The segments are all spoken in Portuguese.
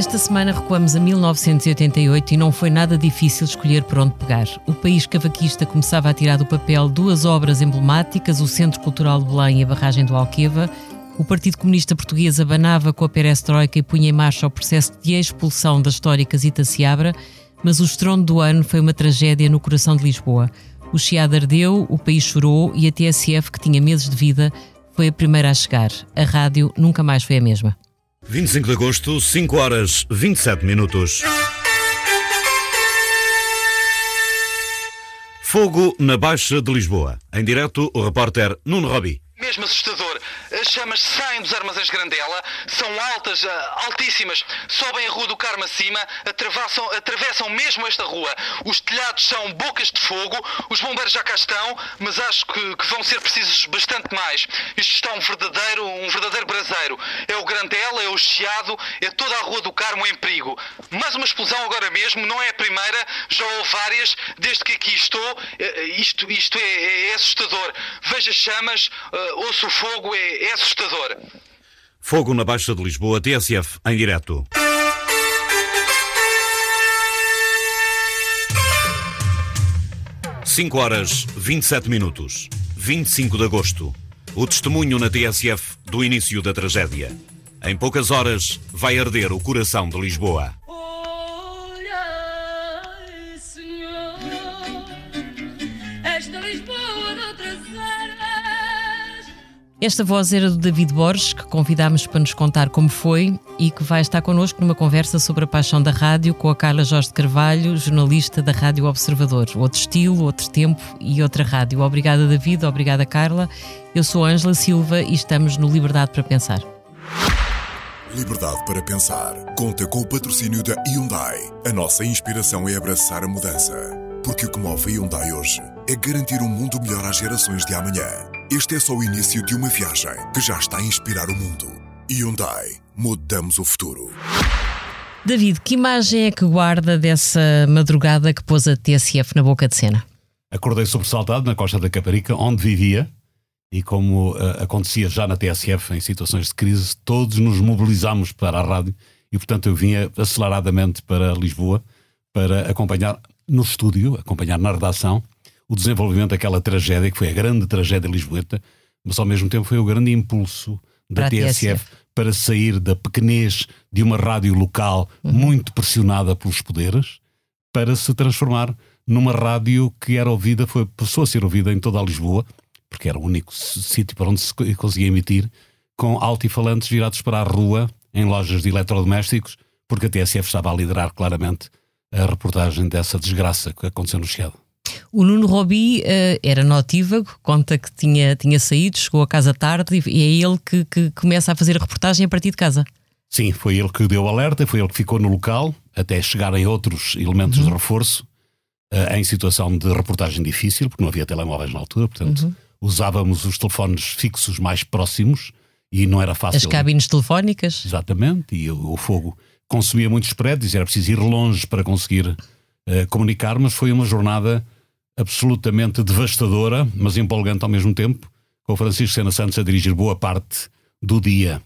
Esta semana recuamos a 1988 e não foi nada difícil escolher por onde pegar. O país cavaquista começava a tirar do papel duas obras emblemáticas, o Centro Cultural de Belém e a Barragem do Alqueva. O Partido Comunista Português abanava com a perestroika e punha em marcha o processo de expulsão da histórica Zita Seabra, mas o estrondo do ano foi uma tragédia no coração de Lisboa. O Chiado ardeu, o país chorou e a TSF, que tinha meses de vida, foi a primeira a chegar. A rádio nunca mais foi a mesma. 25 de agosto, 5 horas 27 minutos. Fogo na Baixa de Lisboa. Em direto, o repórter Nuno Robi. Mesmo assustador. As chamas saem dos armazéns Grandela, são altas, ah, altíssimas, sobem a Rua do Carmo acima, atravessam, atravessam mesmo esta rua. Os telhados são bocas de fogo, os bombeiros já cá estão, mas acho que, que vão ser precisos bastante mais. Isto está um verdadeiro, um verdadeiro braseiro. É o Grandela, é o Chiado, é toda a Rua do Carmo em perigo. Mais uma explosão agora mesmo, não é a primeira, já houve várias, desde que aqui estou. Eh, Isto, isto é, é assustador. Veja chamas, ah, ouço o fogo, é, é assustador. Fogo na Baixa de Lisboa, TSF, em direto. Cinco horas 27 minutos. 25 de agosto. O testemunho na TSF do início da tragédia. Em poucas horas vai arder o coração de Lisboa. Esta voz era do David Borges, que convidámos para nos contar como foi e que vai estar connosco numa conversa sobre a paixão da rádio com a Carla Jorge Carvalho, jornalista da Rádio Observador. Outro estilo, outro tempo e outra rádio. Obrigada, David. Obrigada, Carla. Eu sou Ângela Silva e estamos no Liberdade para Pensar. Liberdade para pensar. Conta com o patrocínio da Hyundai. A nossa inspiração é abraçar a mudança. Porque o que move a Hyundai hoje é garantir um mundo melhor às gerações de amanhã. Este é só o início de uma viagem que já está a inspirar o mundo. Hyundai. Mudamos o futuro. David, que imagem é que guarda dessa madrugada que pôs a TSF na boca de cena? Acordei sobressaltado na Costa da Caparica, onde vivia, e como eh, acontecia já na TSF em situações de crise, todos nos mobilizámos para a rádio e, portanto, eu vinha aceleradamente para Lisboa para acompanhar no estúdio, acompanhar na redação, o desenvolvimento daquela tragédia, que foi a grande tragédia lisboeta, mas ao mesmo tempo foi o grande impulso da Para TSF, TSF. para sair da pequenez de uma rádio local muito pressionada pelos poderes para se transformar numa rádio que era ouvida, foi, passou a ser ouvida em toda a Lisboa, porque era o único sítio para onde se co- conseguia emitir, com altifalantes virados para a rua, em lojas de eletrodomésticos, porque a TSF estava a liderar claramente a reportagem dessa desgraça que aconteceu no Chiado. O Nuno Robi eh, era notívago, conta que tinha, tinha saído, chegou a casa tarde e, e é ele que, que começa a fazer a reportagem a partir de casa. Sim, foi ele que deu alerta, foi ele que ficou no local, até chegarem outros elementos de reforço, eh, em situação de reportagem difícil, porque não havia telemóveis na altura, portanto usávamos os telefones fixos mais próximos e não era fácil. As cabines telefónicas. Exatamente, e o, o fogo consumia muitos prédios, era preciso ir longe para conseguir eh, comunicar, mas foi uma jornada absolutamente devastadora, mas empolgante ao mesmo tempo, com o Francisco Sena Santos a dirigir boa parte do dia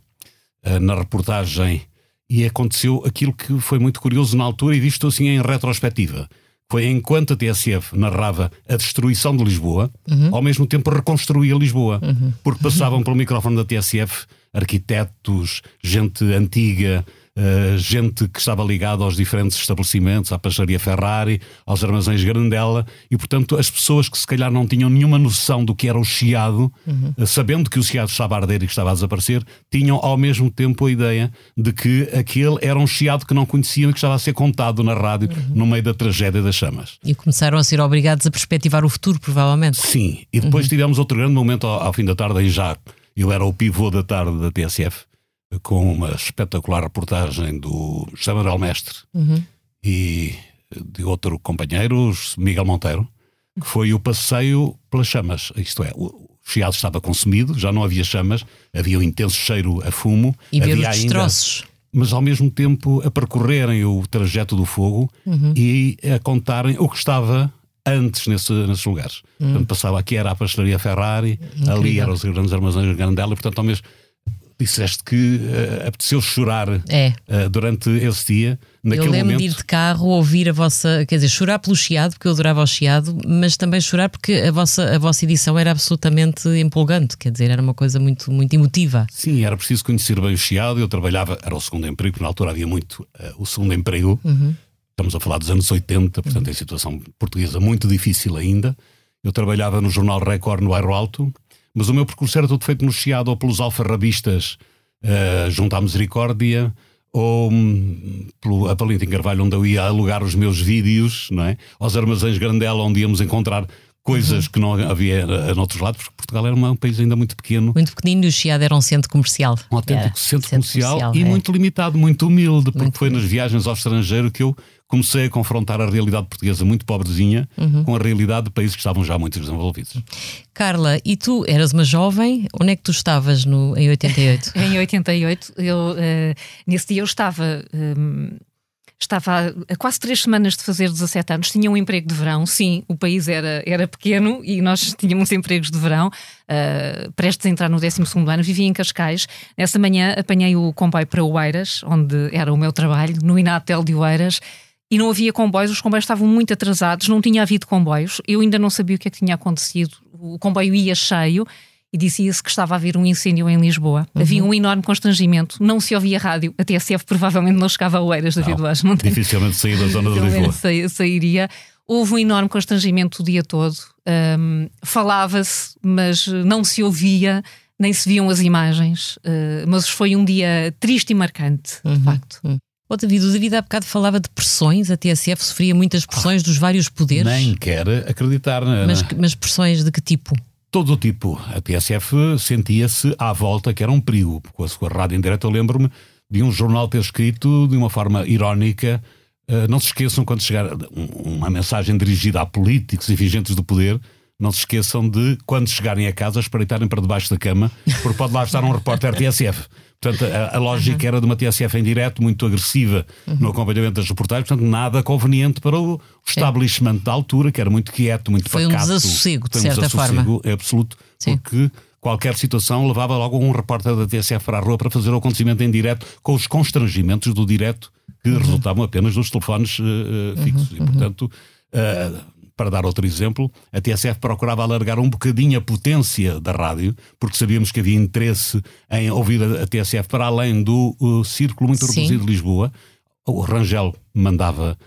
eh, na reportagem. E aconteceu aquilo que foi muito curioso na altura, e visto assim em retrospectiva. Foi enquanto a TSF narrava a destruição de Lisboa, ao mesmo tempo reconstruía Lisboa. Porque passavam pelo microfone da TSF arquitetos, gente antiga, eh, gente que estava ligada aos diferentes estabelecimentos, à pastelaria Ferrari, aos armazéns Grandela, e portanto as pessoas que se calhar não tinham nenhuma noção do que era o chiado, eh, sabendo que o chiado estava a arder e que estava a desaparecer, tinham ao mesmo tempo a ideia de que aquele era um chiado que não conheciam e que estava a ser contado na rádio no meio da tragédia das chamas. E começaram a ser obrigados a perspectivar o futuro, provavelmente. Sim, e depois tivemos outro grande momento ao, ao fim da tarde em já. Eu era o pivô da tarde da TSF, com uma espetacular reportagem do José Manuel Mestre e de outro companheiro, Miguel Monteiro, que foi o passeio pelas chamas. Isto é, o chiado estava consumido, já não havia chamas, havia um intenso cheiro a fumo. E ver havia os ainda- destroços. mas ao mesmo tempo a percorrerem o trajeto do fogo e a contarem o que estava antes nesse, nesses lugares. Portanto, passava aqui era a pastelaria Ferrari, ali eram os grandes armazéns de Grandela, e portanto, ao mesmo disseste que uh, apeteceu chorar É. uh, durante esse dia. Naquele eu lembro momento, de ir de carro, ouvir a vossa. Quer dizer, chorar pelo chiado, porque eu adorava o chiado, mas também chorar porque a vossa, a vossa edição era absolutamente empolgante. Quer dizer, era uma coisa muito, muito emotiva. Sim, era preciso conhecer bem o Chiado. Eu trabalhava, era o segundo emprego, porque na altura havia muito uh, o segundo emprego. Estamos a falar dos anos 80, portanto, em situação portuguesa muito difícil ainda. Eu trabalhava no jornal Record no Bairro Alto, mas o meu percurso era todo feito no Chiado ou pelos alfarrabistas uh, junto à Misericórdia ou hum, pelo a Palinta em Carvalho, onde eu ia alugar os meus vídeos, não é? aos armazéns Grandela, onde íamos encontrar coisas que não havia eh, noutros lados, porque Portugal era um país ainda muito pequeno. Muito pequenino e o chiado era um centro comercial. Um autêntico Era, centro, comercial, e é. muito limitado, muito humilde, porque Muito foi nas viagens ao estrangeiro que eu comecei a confrontar a realidade portuguesa muito pobrezinha Uhum. com a realidade de países que estavam já muito desenvolvidos. Carla, e tu eras uma jovem, onde é que tu estavas no, em 88? Em 88, eu, eh, nesse dia eu estava. hum, Estava há- quase três semanas de fazer 17 anos, tinha um emprego de verão, sim, o país era, era pequeno e nós tínhamos empregos de verão, eh, prestes a entrar no 12 ano, vivia em Cascais. Nessa manhã apanhei o comboio para Oeiras, onde era o meu trabalho, no Inatel de Oeiras, e não havia comboios, os comboios estavam muito atrasados, não tinha havido comboios, eu ainda não sabia o que é que tinha acontecido, o comboio ia cheio e dizia-se que estava a haver um incêndio em Lisboa. Havia um enorme constrangimento, não se ouvia rádio, a TSF provavelmente não chegava a Oeiras, David Não, Vaz, Dificilmente saí da zona de Lisboa. sa- sairia. Houve um enorme constrangimento o dia todo. Hum, Falava-se, mas não se ouvia, nem se viam as imagens. Uh, mas foi um dia triste e marcante, de facto. Ô David, o David há bocado falava de pressões, a TSF sofria muitas pressões dos vários poderes. Nem quer acreditar na, Mas, mas pressões de que tipo? todo o tipo. A TSF sentia-se à volta que era um perigo. Com a sua rádio em direto, eu lembro-me de um jornal ter escrito de uma forma irónica. eh, não se esqueçam quando chegar um- uma mensagem dirigida a políticos e vigentes do poder. Não se esqueçam de, quando chegarem a casa, espreitarem para debaixo da cama, porque pode lá estar um repórter TSF. Portanto, a, a lógica era de uma TSF em direto, muito agressiva no acompanhamento das reportagens, portanto, nada conveniente para o establishment da altura, que era muito quieto, muito Foi um pacato. desassossego, de Foi um certa desassossego forma. absoluto, Sim. porque qualquer situação levava logo um repórter da TSF para a rua para fazer o acontecimento em direto, com os constrangimentos do direto que Uhum. resultavam apenas dos telefones eh, fixos. E, portanto, eh, para dar outro exemplo, a TSF procurava alargar um bocadinho a potência da rádio, porque sabíamos que havia interesse em ouvir a, TSF para além do uh, círculo muito reduzido de Lisboa. O Rangel mandava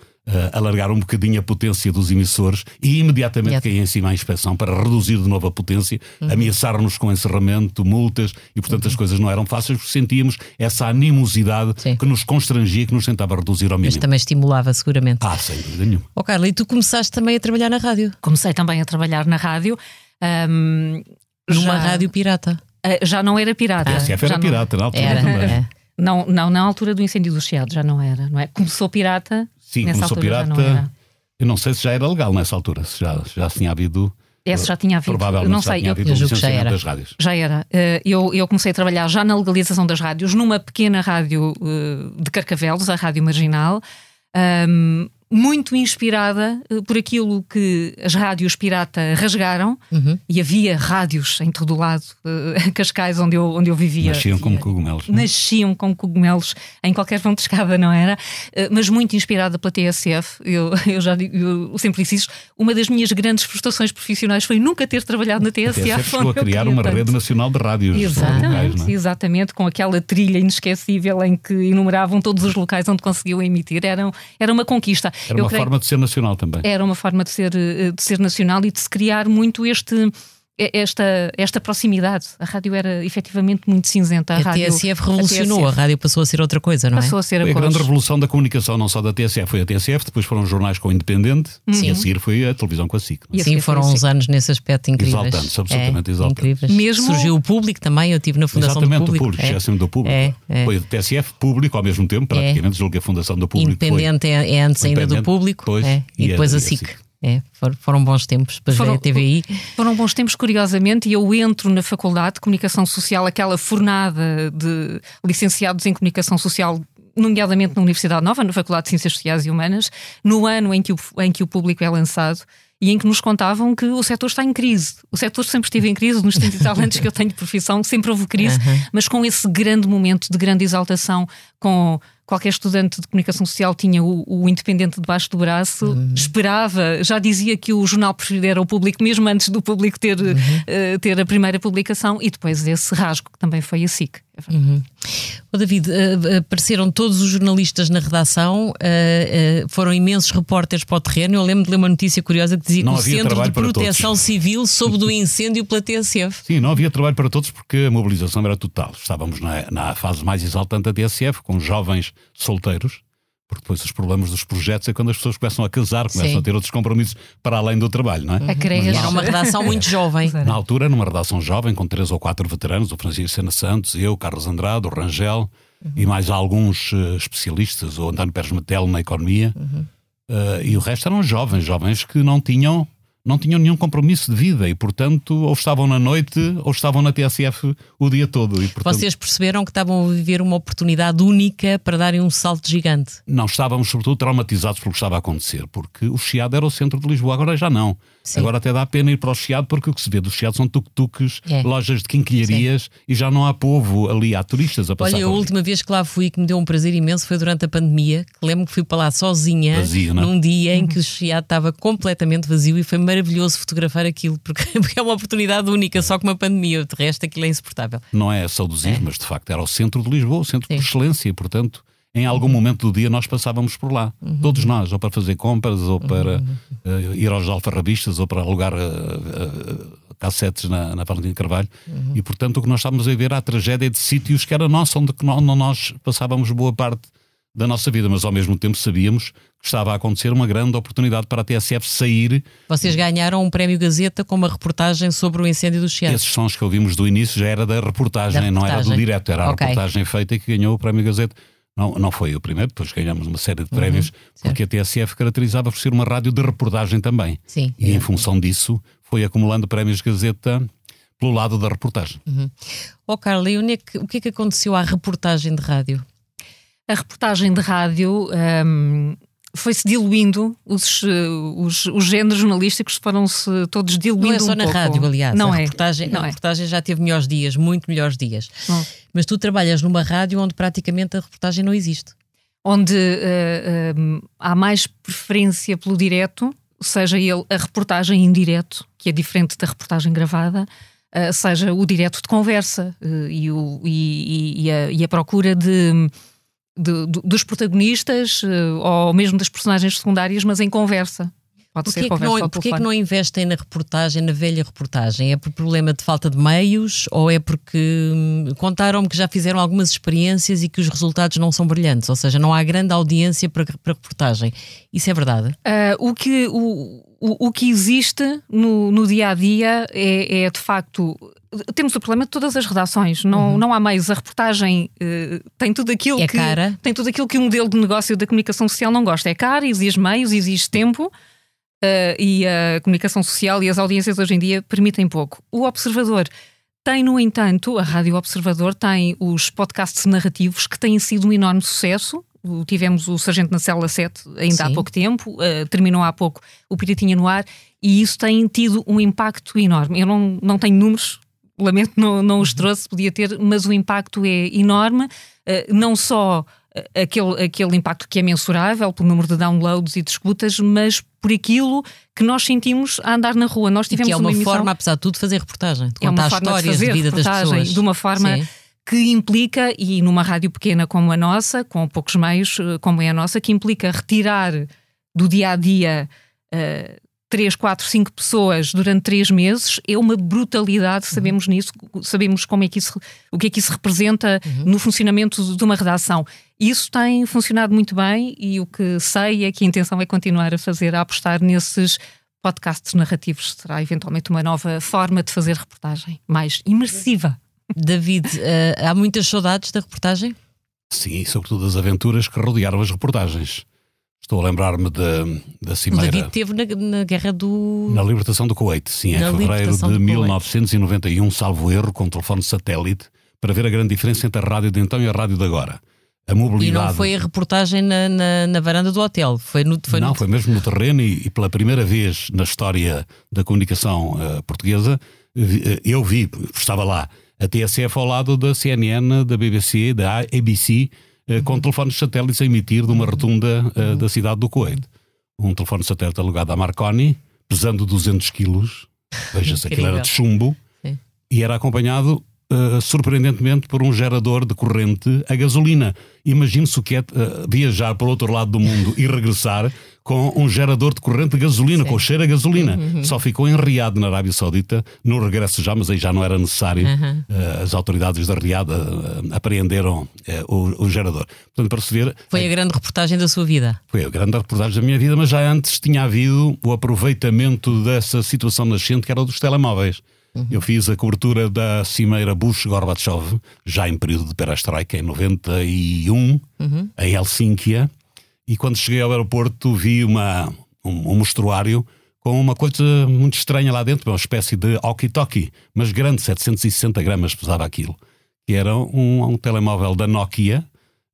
alargar um bocadinho a potência dos emissores e imediatamente Imediato. caía em cima a inspeção para reduzir de novo a potência, Uhum. ameaçar-nos com encerramento, multas e, portanto, as coisas não eram fáceis porque sentíamos essa animosidade Sim. que nos constrangia, que nos tentava reduzir ao Mas mínimo. também estimulava, seguramente. Ah, sem dúvida nenhuma. Ó Carla, e tu começaste também a trabalhar na rádio? Comecei também a trabalhar na rádio. hum, Numa já- rádio pirata. eh, Já não era pirata. A TSF era já não- pirata na altura Era. também. é. Não, não, na altura do incêndio do Chiado já não era, não é? Começou pirata. Sim, nessa começou já pirata. não. Eu não sei se já era legal nessa altura, se já, já tinha havido. Esse já tinha havido. Provavelmente não já sei, tinha eu- havido eu julgo que já era. das rádios. Já era. Eh, Eu, eu comecei a trabalhar já na legalização das rádios, numa pequena rádio eh, de Carcavelos, a Rádio Marginal, muito inspirada eh, por aquilo que as rádios pirata rasgaram, Uhum. e havia rádios em todo o lado, eh, Cascais, onde eu, onde eu vivia. Nasciam como cogumelos. é? Nasciam como cogumelos em qualquer vão de escada, não era? Eh, Mas muito inspirada pela TSF. Eu, eu já digo, eu sempre disse isto. Uma das minhas grandes frustrações profissionais foi nunca ter trabalhado na A TSF. TSF chegou a criar uma tanto. rede nacional de rádios locais, Exatamente, não é? exatamente, com aquela trilha inesquecível em que enumeravam todos os locais onde conseguiam emitir. Era, era uma conquista. Era uma creio- forma de ser nacional também. era uma forma de ser, eh, de ser nacional e de se criar muito este. Esta, esta proximidade. A rádio era efetivamente muito cinzenta. A, A rádio, TSF revolucionou, a, TSF rádio passou a ser outra coisa, não é? passou a ser Foi a a grande revolução da comunicação, não só da TSF, foi a TSF, depois foram os jornais com o Independente e a seguir foi a televisão com a SIC. E a Sim, foram foi uns anos nesse aspecto incríveis. Exaltantes, absolutamente é, exaltantes. Incríveis. Mesmo- Surgiu o público também, eu estive na Fundação Exatamente, do Público. público, é. do público. É, é. Foi a TSF público ao mesmo tempo, praticamente, julgo que a Fundação do Público foi. Independente é, é antes ainda do público. pois, é, e, e a- depois a a SIC. É, for- foram bons tempos, depois veio a TVI. Foram bons tempos, curiosamente, e eu entro na Faculdade de Comunicação Social, aquela fornada de licenciados em Comunicação Social, nomeadamente na Universidade Nova, na Faculdade de Ciências Sociais e Humanas, no ano em que o, em que o público é lançado. e em que nos contavam que o setor está em crise. O setor sempre esteve em crise, nos 30 e tal anos que eu tenho de profissão, sempre houve crise, mas com esse grande momento de grande exaltação, com qualquer estudante de comunicação social tinha o, o independente debaixo do braço, uhum. esperava, já dizia que o jornal preferido era o público, mesmo antes do público ter, uhum. uh, ter a primeira publicação, e depois esse rasgo que também foi a SIC. Uhum. Oh, David, uh, apareceram todos os jornalistas na redação, uh, foram imensos repórteres para o terreno. Eu lembro de ler uma notícia curiosa que dizia não que o Centro de Proteção Civil soube do incêndio pela TSF. Sim, não havia trabalho para todos porque a mobilização era total. Estávamos na, na fase mais exaltante da TSF, com jovens solteiros, porque depois os problemas dos projetos é quando as pessoas começam a casar, começam Sim. a ter outros compromissos para além do trabalho, não é? A querer Era uma redação muito jovem. Na altura, era uma redação jovem, com três ou quatro veteranos, o Francisco Sena Santos, eu, Carlos Andrade, o Rangel uhum. e mais alguns uh, especialistas, o António Pérez Metelo na economia. Uhum. Uh, e o resto eram jovens, jovens que não tinham não tinham nenhum compromisso de vida e, portanto, ou estavam na noite ou estavam na TSF o dia todo. E, portanto, Vocês perceberam que estavam a viver uma oportunidade única para darem um salto gigante? Não, estávamos sobretudo traumatizados pelo que estava a acontecer, porque o Chiado era o centro de Lisboa, agora já não. Sim. Agora até dá pena ir para o Chiado, porque o que se vê do Chiado são tuk-tuks, é. lojas de quinquilharias Sim. e já não há povo ali, há turistas a passar. Olha, a última vez que lá fui, que me deu um prazer imenso, foi durante a pandemia, que lembro que fui para lá sozinha, vazio, é? num dia em que o Chiado estava completamente vazio e foi maravilhoso fotografar aquilo, porque, porque é uma oportunidade única, só com uma pandemia, de resto aquilo é insuportável. Não é saudosismo, é. mas de facto era o centro de Lisboa, o centro Sim. de excelência, portanto em algum momento do dia nós passávamos por lá. Uhum. Todos nós, ou para fazer compras, ou para uh, ir aos alfarrabistas, ou para alugar uh, uh, cassetes na, na Valentim Carvalho. Uhum. E, portanto, o que nós estávamos a ver era a tragédia de sítios que era nossa, onde, onde nós passávamos boa parte da nossa vida, mas ao mesmo tempo sabíamos que estava a acontecer uma grande oportunidade para a TSF sair. Vocês ganharam um prémio Gazeta com uma reportagem sobre o incêndio do Chiado. Esses sons que ouvimos do início já era da reportagem, da reportagem. não era do direto, era okay. a reportagem feita e que ganhou o prémio Gazeta. Não, não foi o primeiro, depois ganhamos uma série de prémios, uhum, porque a TSF caracterizava por ser uma rádio de reportagem também. Sim. E é. em função disso foi acumulando prémios Gazeta pelo lado da reportagem. Uhum. Oh, Carla, e o que é que aconteceu à reportagem de rádio? A reportagem de rádio um, foi-se diluindo, os, eh, os, os géneros jornalísticos foram-se todos diluindo. Não é só um na pouco. rádio, aliás. Não a é. Reportagem, não a é. reportagem já teve melhores dias, muito melhores dias. Não. Mas tu trabalhas numa rádio onde praticamente a reportagem não existe. Onde uh, uh, há mais preferência pelo direto, seja ele a reportagem em direto, que é diferente da reportagem gravada, uh, seja o direto de conversa e, o, e, e, a, e a procura de de, de, dos protagonistas uh, ou mesmo das personagens secundárias, mas em conversa. Pode porquê ser conversa que não, Porquê que não investem na reportagem, na velha reportagem? É por problema de falta de meios ou é porque hum, contaram-me que já fizeram algumas experiências e que os resultados não são brilhantes? Ou seja, não há grande audiência para, para reportagem. Isso é verdade? Uh, o, que, o, o, o que existe no, no dia a dia é, é de facto temos o problema de todas as redações, não, uhum. não há meios. A reportagem uh, tem tudo aquilo é que cara. tem tudo aquilo que o modelo de negócio da comunicação social não gosta. É cara, exige meios, exige tempo uh, e a comunicação social e as audiências hoje em dia permitem pouco. O observador tem, no entanto, a Rádio Observador tem os podcasts narrativos que têm sido um enorme sucesso. Tivemos o Sargento na Célula 7 ainda Sim. há pouco tempo, uh, terminou há pouco o Piratinha no Ar, e isso tem tido um impacto enorme. Eu não, não tenho números lamento não, não os trouxe, podia ter, mas o impacto é enorme, eh, não só eh, aquele, aquele impacto que é mensurável pelo número de downloads e de escutas, mas por aquilo que nós sentimos a andar na rua. Nós tivemos que é uma, uma emissão, forma, apesar de tudo, de fazer reportagem, de é contar histórias de, de vida das pessoas. De uma forma Sim. que implica, e numa rádio pequena como a nossa, com poucos meios eh, como é a nossa, que implica retirar do dia a dia uh, três, quatro, cinco pessoas durante três meses é uma brutalidade, uhum. sabemos nisso, sabemos como é que isso, o que é que isso representa uhum. no funcionamento de uma redação. Isso tem funcionado muito bem e o que sei é que a intenção é continuar a fazer, a apostar nesses podcasts narrativos. Será eventualmente uma nova forma de fazer reportagem, mais imersiva. David, uh, há muitas saudades da reportagem? Sim, sobretudo das aventuras que rodearam as reportagens. Estou a lembrar-me da, da Cimeira. O David teve na, na, guerra do. Na libertação do Kuwait, sim, em fevereiro de 1991, salvo erro, com telefone satélite, para ver a grande diferença entre a rádio de então e a rádio de agora. a mobilidade. E não foi a reportagem na, na, na varanda do hotel, foi no. Foi não, no... foi mesmo no terreno e, e, pela primeira vez na história da comunicação uh, portuguesa, uh, eu vi, estava lá, a TSF ao lado da CNN, da BBC, da ABC. Com telefones satélites a emitir de uma rotunda uhum. da cidade do Kuwait. Um telefone satélite alugado à Marconi, pesando 200 quilos, veja-se aquilo era de chumbo, Sim. e era acompanhado uh, surpreendentemente, por um gerador de corrente a gasolina. Imagine-se o que é uh, viajar para o outro lado do mundo e regressar com um gerador de corrente de gasolina, Sim. com cheiro a gasolina. Uhum. Só ficou em Riad, na Arábia Saudita, no regresso já, mas aí já não era necessário. Uhum. Uh, as autoridades da Riad uh, apreenderam o, o, gerador. Portanto, para se ver. Foi a grande reportagem da sua vida. Foi a grande reportagem da minha vida, mas já antes tinha havido o aproveitamento dessa situação nascente, que era o dos telemóveis. Uhum. Eu fiz a cobertura da cimeira Bush-Gorbachev, já em período de perestroika, em 91, uhum. em Helsínquia, e quando cheguei ao aeroporto vi uma, um, um mostruário com uma coisa muito estranha lá dentro, uma espécie de walkie-talkie, mas grande, 760 gramas pesava aquilo, que era um, um telemóvel da Nokia,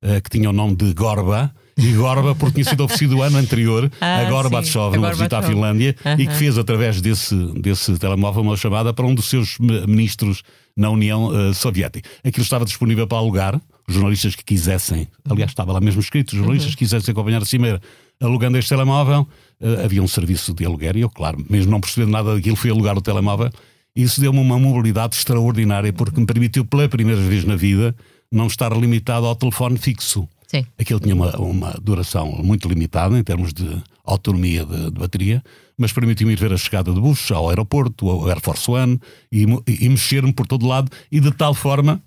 uh, que tinha o nome de Gorba, e Gorba, porque tinha sido oferecido o ano anterior ah, a Gorbachev numa visita à Finlândia uh -huh. e que fez através desse, desse telemóvel uma chamada para um dos seus ministros na União uh, Soviética. Aquilo estava disponível para alugar, os jornalistas que quisessem, aliás, estava lá mesmo escrito, os jornalistas que quisessem acompanhar a cimeira alugando este telemóvel, uh, havia um serviço de aluguer e eu, claro, mesmo não percebendo nada daquilo, fui alugar o telemóvel. Isso deu-me uma mobilidade extraordinária porque me permitiu pela primeira vez na vida não estar limitado ao telefone fixo. Sim. Aquilo tinha uma, uma duração muito limitada em termos de autonomia de, de bateria, mas permitiu-me ir ver a chegada de Bush ao aeroporto, ao Air Force One, e, e mexer-me por todo lado, e de tal forma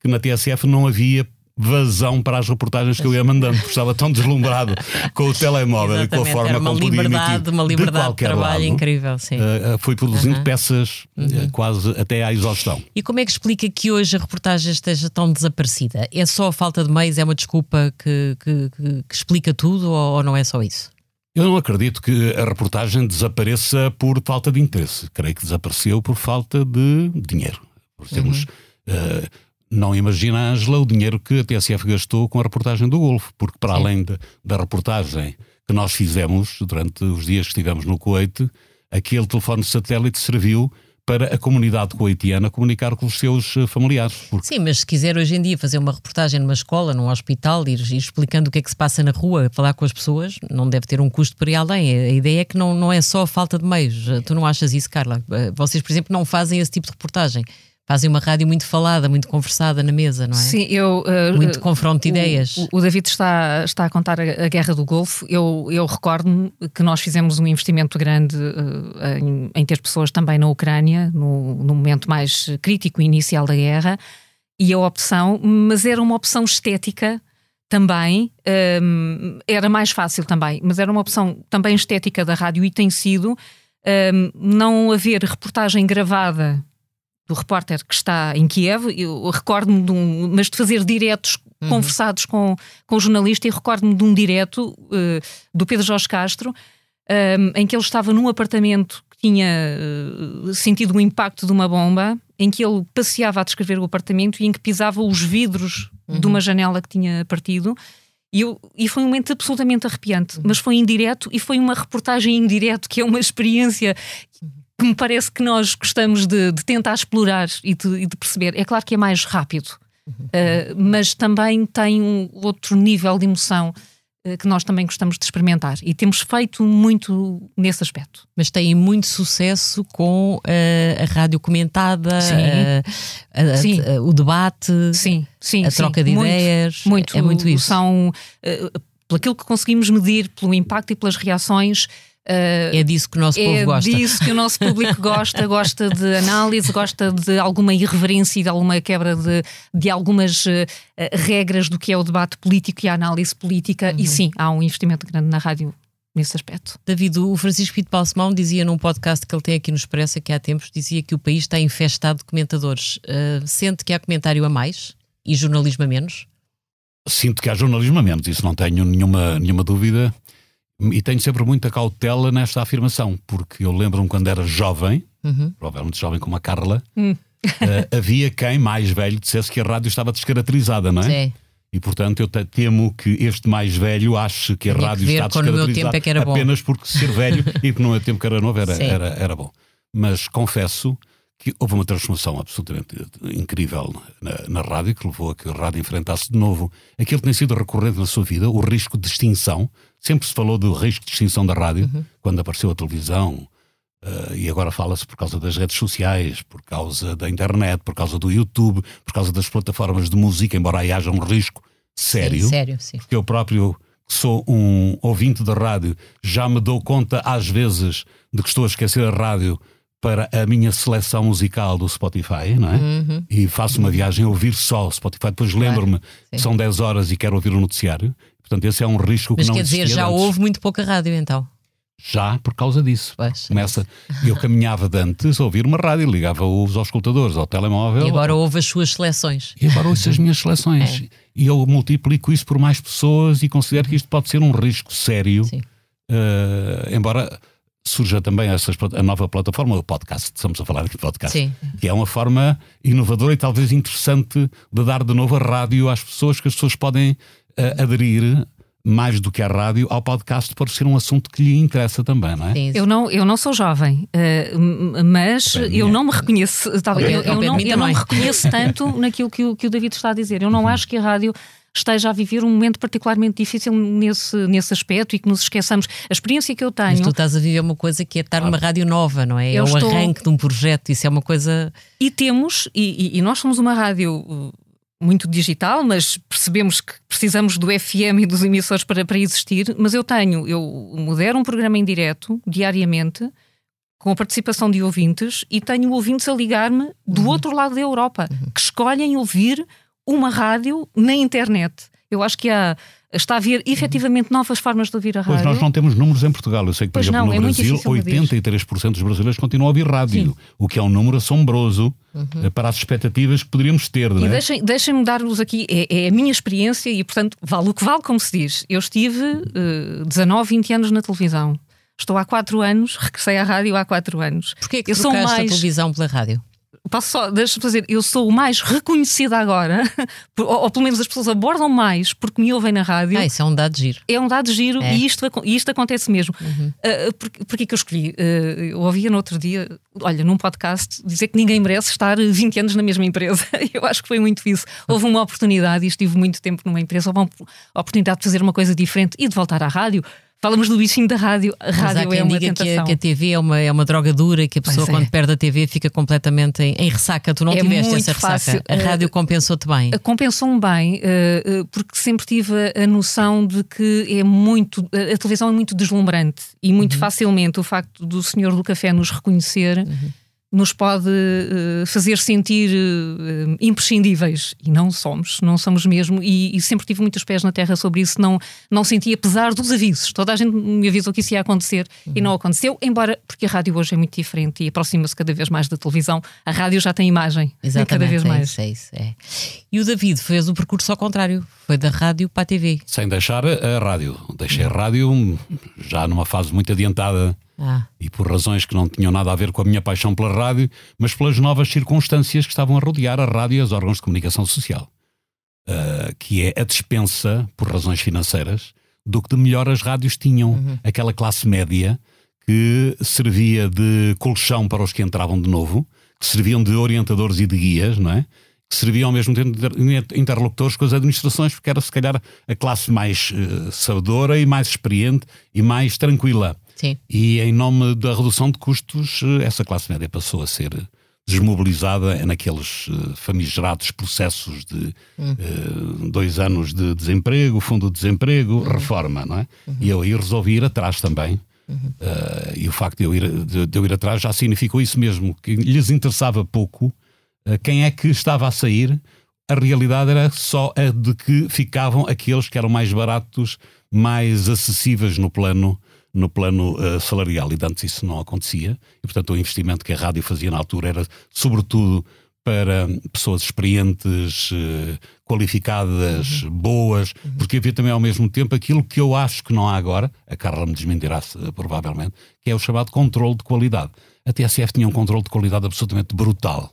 que na TSF não havia vazão para as reportagens que eu ia mandando, porque estava tão deslumbrado com o telemóvel e com a forma uma como liberdade, uma liberdade de, de trabalho lado, incrível, sim. Uh, fui produzindo uh -huh. peças uh -huh. quase até à exaustão. E como é que explica que hoje a reportagem esteja tão desaparecida? É só a falta de meios? É uma desculpa que, que, que, que explica tudo ou, ou não é só isso? Eu não acredito que a reportagem desapareça por falta de interesse. Creio que desapareceu por falta de dinheiro. Por termos uh, não imagina, Angela, o dinheiro que a TSF gastou com a reportagem do Golfo, porque para Sim. além de, da reportagem que nós fizemos durante os dias que estivemos no Kuwait, aquele telefone de satélite serviu para a comunidade coitiana comunicar com os seus eh, familiares. Porque... Sim, mas se quiser hoje em dia fazer uma reportagem numa escola, num hospital, ir, ir, explicando o que é que se passa na rua, falar com as pessoas, não deve ter um custo para ir além. A ideia é que não, não é só a falta de meios. Tu não achas isso, Carla? Eh, vocês, por exemplo, não fazem esse tipo de reportagem fazem uma rádio muito falada, muito conversada na mesa, não é? Sim, eu. Uh, muito confronto de ideias. O, o, David está, está a contar a, a Guerra do Golfo. Eu, eu recordo-me que nós fizemos um investimento grande uh, em, em, ter pessoas também na Ucrânia, no, no momento mais crítico inicial da guerra, e a opção, mas era uma opção estética também, um, era mais fácil também, mas era uma opção também estética da rádio e tem sido. Um, não haver reportagem gravada do repórter que está em Kiev, eu recordo-me de um, mas de fazer diretos uhum. conversados com, com o jornalista e recordo-me de um direto uh, do Pedro Jorge Castro, um, eh, em que ele estava num apartamento que tinha uh, sentido o impacto de uma bomba, em que ele passeava a descrever o apartamento e em que pisava os vidros uhum. de uma janela que tinha partido. E, eu, e foi um momento absolutamente arrepiante, uhum. mas foi indireto e foi uma reportagem indireto, que é uma experiência que me parece que nós gostamos de, de tentar explorar e de, e de, perceber. É claro que é mais rápido, uhum. uh, mas também tem um outro nível de emoção uh, que nós também gostamos de experimentar e temos feito muito nesse aspecto. Mas tem muito sucesso com uh, a rádio comentada, a, sim. o debate, sim, sim, a troca de muito, ideias. Muito, é muito isso. São, pelo aquilo que conseguimos medir, pelo impacto e pelas reações. Uh, é disso que o nosso povo é gosta. É disso que o nosso público gosta, gosta de análise, gosta de alguma irreverência e de alguma quebra de, de algumas uh, regras do que é o debate político e a análise política. Uhum. E sim, há um investimento grande na rádio nesse aspecto. David, o Francisco Pinto Balsemão dizia num podcast que ele tem aqui no Expresso, que há tempos, dizia que o país está infestado de comentadores. Uh, sente que há comentário a mais e jornalismo a menos? Sinto que há jornalismo a menos, isso não tenho nenhuma, nenhuma dúvida. E tenho sempre muita cautela nesta afirmação, porque eu lembro-me quando era jovem, uhum. provavelmente jovem como a Carla, uh, havia quem mais velho dissesse que a rádio estava descaracterizada, não é? Sim. E, portanto, eu te- temo que este mais velho ache que a Tinha que rádio está quando no meu descaracterizada é que apenas porque ser velho e que no meu tempo que era novo era, Sim. era, era bom. Mas confesso que houve uma transformação absolutamente incrível na, na rádio, que levou a que a rádio enfrentasse de novo aquilo que tem sido recorrente na sua vida, o risco de extinção. Sempre se falou do risco de extinção da rádio, Uhum. quando apareceu a televisão, eh, e agora fala-se por causa das redes sociais, por causa da internet, por causa do YouTube, por causa das plataformas de música, embora aí haja um risco sério Sim, sério, sim. porque eu próprio que sou um ouvinte da rádio, já me dou conta às vezes de que estou a esquecer a rádio para a minha seleção musical do Spotify, não é? Uhum. E faço uma viagem a ouvir só o Spotify, depois lembro-me que são 10 horas e quero ouvir o noticiário. Portanto, esse é um risco Mas que não quer dizer, já antes. houve muito pouca rádio então. Já por causa disso. Pois, Começa, eu caminhava de antes a ouvir uma rádio, ligava os auscultadores ao telemóvel E agora houve as suas seleções. e agora ouço as minhas seleções. É. E eu multiplico isso por mais pessoas e considero que isto pode ser um risco sério. Sim. Eh, embora surja também essas a nova plataforma, o podcast, estamos a falar aqui de podcast, Sim. que é uma forma inovadora e talvez interessante de dar de novo a rádio às pessoas, que as pessoas podem eh, aderir mais do que a rádio ao podcast por ser um assunto que lhe interessa também, não é? Sim, Eu não, eu não sou jovem, eh, mas Ao pé de eu é. não me reconheço, tá bem, eu, eu não, eu não me reconheço tanto naquilo que o, que o David está a dizer. Eu não acho que a rádio esteja a viver um momento particularmente difícil nesse, nesse aspecto e que nos esqueçamos. A experiência que eu Mas tenho tu estás a viver uma coisa que é estar numa rádio nova, não é? É Eu o estou- arranque de um projeto, isso é uma coisa. E temos, e, e- e nós somos uma rádio uh, muito digital, mas percebemos que precisamos do FM e dos emissores para, para existir. Mas eu tenho, eu modero um programa em direto, diariamente, com a participação de ouvintes, e tenho ouvintes a ligar-me do outro lado da Europa, que escolhem ouvir uma rádio na internet. Eu acho que há, está a haver efetivamente novas formas de ouvir a Pois rádio. nós não temos números em Portugal. Eu sei que, por Pois exemplo, não, no é Brasil, difícil medir. 83% dos brasileiros continuam a ouvir rádio, o que é um número assombroso eh, para as expectativas que poderíamos ter, não E é? deixem- deixem-me dar-vos aqui, é, é a minha experiência e, portanto, vale o que vale, como se diz. Eu estive eh, 19, 20 anos na televisão. Estou há 4 anos, regressei à rádio há 4 anos. Porquê que eu sou trocaste a mais. televisão pela rádio? Posso só, deixa-me fazer, eu sou o mais reconhecida agora, ou, ou pelo menos as pessoas abordam mais porque me ouvem na rádio. Ah, isso é um dado giro. É um dado giro É. e, isto, e isto acontece mesmo. Porque, porque que eu escolhi? Ah, eu ouvia no outro dia, olha, num podcast, dizer que ninguém merece estar 20 anos na mesma empresa. Eu acho que foi muito isso. Houve uma oportunidade e estive muito tempo numa empresa, houve uma oportunidade de fazer uma coisa diferente e de voltar à rádio. Falamos do bichinho da rádio. A Mas há rádio quem é uma diga que a, tentação. que a TV é uma, é uma droga dura, que a pessoa, Pois é. quando perde a TV, fica completamente em, em ressaca. Tu não É tiveste essa ressaca. fácil. A rádio compensou-te bem. Compensou-me bem, eh, eh, porque sempre tive a, noção de que é muito. A televisão é muito deslumbrante e Uhum. muito facilmente o facto do senhor do café nos reconhecer Uhum. Nos pode eh, fazer sentir eh, imprescindíveis. E não somos, não somos mesmo. E, e sempre tive muitos pés na terra sobre isso. Não, não senti, apesar dos avisos. Toda a gente me avisou que isso ia acontecer e Uhum. não aconteceu, embora, porque a rádio hoje é muito diferente e aproxima-se cada vez mais da televisão. A rádio já tem imagem. Exatamente. Cada vez é mais. Isso, é isso, é. E o David fez o percurso ao contrário. Foi da rádio para a TV. Sem deixar a rádio. Deixei a rádio já numa fase muito adiantada Ah, e por razões que não tinham nada a ver com a minha paixão pela rádio, mas pelas novas circunstâncias que estavam a rodear a rádio e os órgãos de comunicação social. Ah, que é a dispensa, por razões financeiras, do que de melhor as rádios tinham. Aquela classe média que servia de colchão para os que entravam de novo, que serviam de orientadores e de guias, não é? Que serviam ao mesmo tempo de inter- interlocutores com as administrações, porque era se calhar a classe mais eh, sabedora e mais experiente e mais tranquila. Sim. E em nome da redução de custos, eh, essa classe média passou a ser desmobilizada naqueles eh, famigerados processos de eh, dois anos de desemprego, fundo de desemprego, reforma, não é? E eu aí resolvi ir atrás também. Eh, e o facto de eu, ir, de, de eu ir atrás já significou isso mesmo, que lhes interessava pouco eh, quem é que estava a sair. A realidade era só a de que ficavam aqueles que eram mais baratos, mais acessíveis no plano no plano eh, salarial e de antes isso não acontecia e portanto o investimento que a rádio fazia na altura era sobretudo para pessoas experientes, eh, qualificadas, boas, porque havia também ao mesmo tempo aquilo que eu acho que não há agora, a Carla me desmentirá eh, provavelmente, que é o chamado controle de qualidade. A TSF tinha um controle de qualidade absolutamente brutal.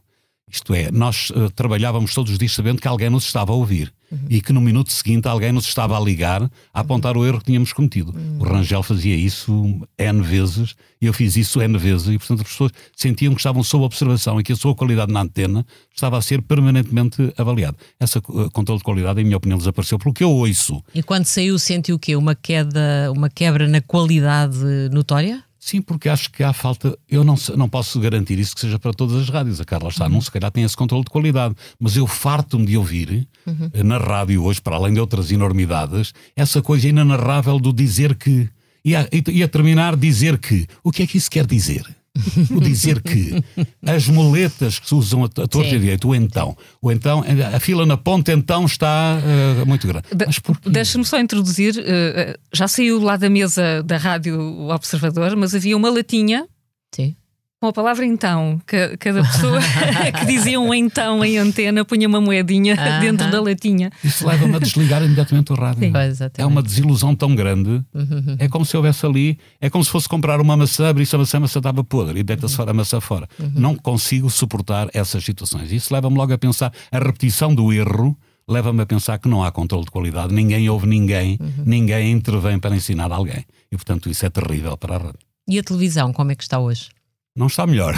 Isto é, nós eh, trabalhávamos todos os dias sabendo que alguém nos estava a ouvir. E que no minuto seguinte alguém nos estava a ligar a apontar o erro que tínhamos cometido. O Rangel fazia isso N vezes e eu fiz isso N vezes e, portanto, as pessoas sentiam que estavam sob observação e que a sua qualidade na antena estava a ser permanentemente avaliada. Essa uh, controle de qualidade, em minha opinião, desapareceu pelo que eu ouço. E quando saiu, sentiu o quê? Uma queda, uma quebra na qualidade notória? Sim, porque acho que há falta. Eu não, não posso garantir isso que seja para todas as rádios. A Carla está, uhum. não se calhar tem esse controle de qualidade. Mas eu farto-me de ouvir uhum. na rádio hoje, para além de outras enormidades, essa coisa inenarrável do dizer que. E a, e a terminar, dizer que. O que é que isso quer dizer? o dizer que as moletas que se usam a, a torta e direito, o então, o então, a fila na ponta então está uh, muito grande. De, Deixa-me só introduzir, uh, já saiu lá da mesa da rádio Observador, mas havia uma latinha Sim. Com a palavra então, cada pessoa que dizia um então em antena punha uma moedinha uh -huh. dentro da latinha. Isso leva-me a desligar imediatamente o rádio. Sim, é uma desilusão tão grande. Uhum. É como se houvesse ali, é como se fosse comprar uma maçã, abrir-se a maçã, a maçã estava podre e deita-se uhum. a maçã fora. Uhum. Não consigo suportar essas situações. Isso leva-me logo a pensar, a repetição do erro leva-me a pensar que não há controle de qualidade, ninguém ouve ninguém, uhum. ninguém intervém para ensinar alguém. E portanto isso é terrível para a rádio. E a televisão, como é que está hoje? Não está melhor.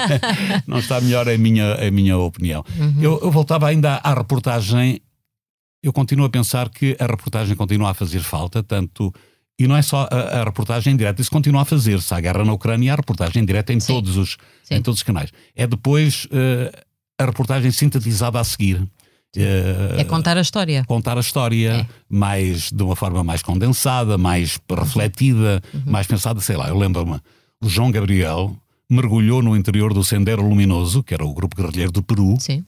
não está melhor, é a minha, a minha opinião. Uhum. Eu, eu, voltava ainda à reportagem. Eu continuo a pensar que a reportagem continua a fazer falta, tanto. E não é só a, a reportagem direta, isso continua a fazer-se. A guerra na Ucrânia, a reportagem direta em, todos os, em todos os canais. É depois uh, a reportagem sintetizada a seguir. Uh, é contar a história. Contar a história é. mais de uma forma mais condensada, mais refletida, uhum. mais pensada, sei lá. Eu lembro-me o João Gabriel mergulhou no interior do Sendero Luminoso, que era o grupo guerrilheiro do Peru, Sim.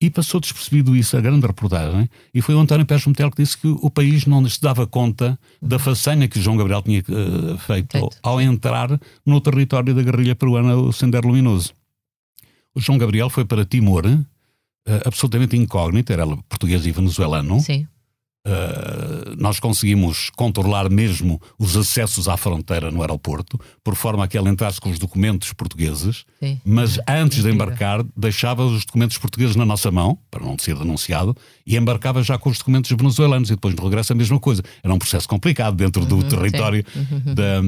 e passou despercebido isso, a grande reportagem, e foi o António Pérez Metel que disse que o país não se dava conta da façanha que João Gabriel tinha uh, feito, feito, ao entrar no território da guerrilha peruana, o Sendero Luminoso. O João Gabriel foi para Timor, uh, absolutamente incógnito, era português e venezuelano. Sim. Uh, nós conseguimos controlar mesmo os acessos à fronteira no aeroporto, por forma a que ele entrasse com os documentos portugueses, Sim. mas antes de embarcar, deixava os documentos portugueses na nossa mão, para não ser denunciado, e embarcava já com os documentos venezuelanos, e depois no regresso a mesma coisa. Era um processo complicado dentro do uhum, território uhum. da,